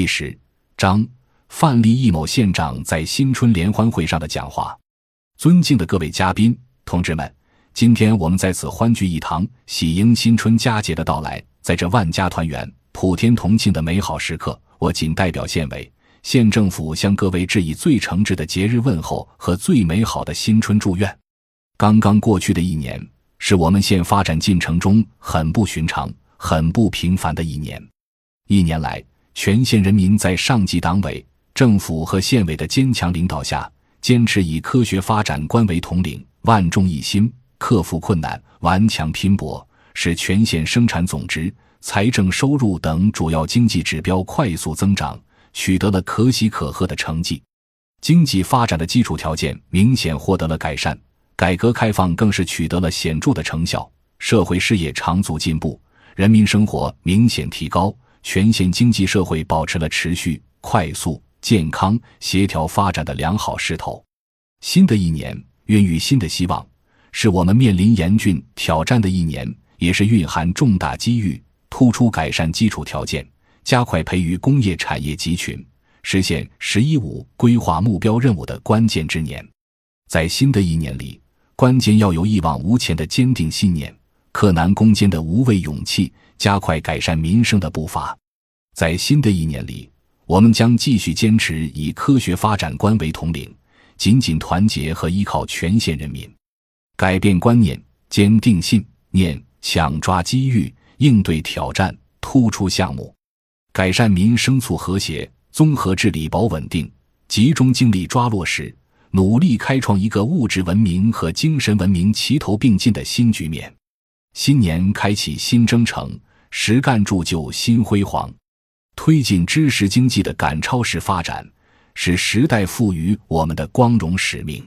第十章：范蠡易某县长在新春联欢会上的讲话。尊敬的各位嘉宾、同志们，今天我们在此欢聚一堂，喜迎新春佳节的到来。在这万家团圆、普天同庆的美好时刻，我谨代表县委、县政府向各位致以最诚挚的节日问候和最美好的新春祝愿。刚刚过去的一年，是我们县发展进程中很不寻常、很不平凡的一年。一年来，全县人民在上级党委、政府和县委的坚强领导下，坚持以科学发展观为统领，万众一心，克服困难，顽强拼搏，使全县生产总值、财政收入等主要经济指标快速增长，取得了可喜可贺的成绩。经济发展的基础条件明显获得了改善，改革开放更是取得了显著的成效，社会事业长足进步，人民生活明显提高。全县经济社会保持了持续、快速、健康、协调发展的良好势头。新的一年孕育新的希望，是我们面临严峻挑战的一年，也是蕴含重大机遇、突出改善基础条件、加快培育工业产业集群、实现“十一五”规划目标任务的关键之年。在新的一年里，关键要有一往无前的坚定信念。克难攻坚的无畏勇气，加快改善民生的步伐。在新的一年里，我们将继续坚持以科学发展观为统领，紧紧团结和依靠全县人民，改变观念，坚定信念，抢抓机遇，应对挑战，突出项目，改善民生，促和谐，综合治理，保稳定，集中精力抓落实，努力开创一个物质文明和精神文明齐头并进的新局面。新年开启新征程，实干铸就新辉煌，推进知识经济的赶超式发展，是时代赋予我们的光荣使命。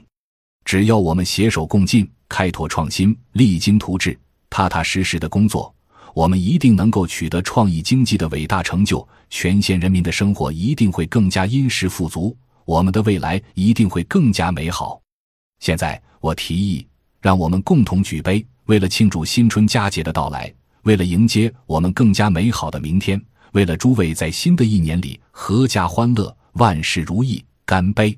只要我们携手共进，开拓创新，励精图治，踏踏实实的工作，我们一定能够取得创意经济的伟大成就。全县人民的生活一定会更加殷实富足，我们的未来一定会更加美好。现在，我提议，让我们共同举杯。为了庆祝新春佳节的到来，为了迎接我们更加美好的明天，为了诸位在新的一年里阖家欢乐、万事如意，干杯！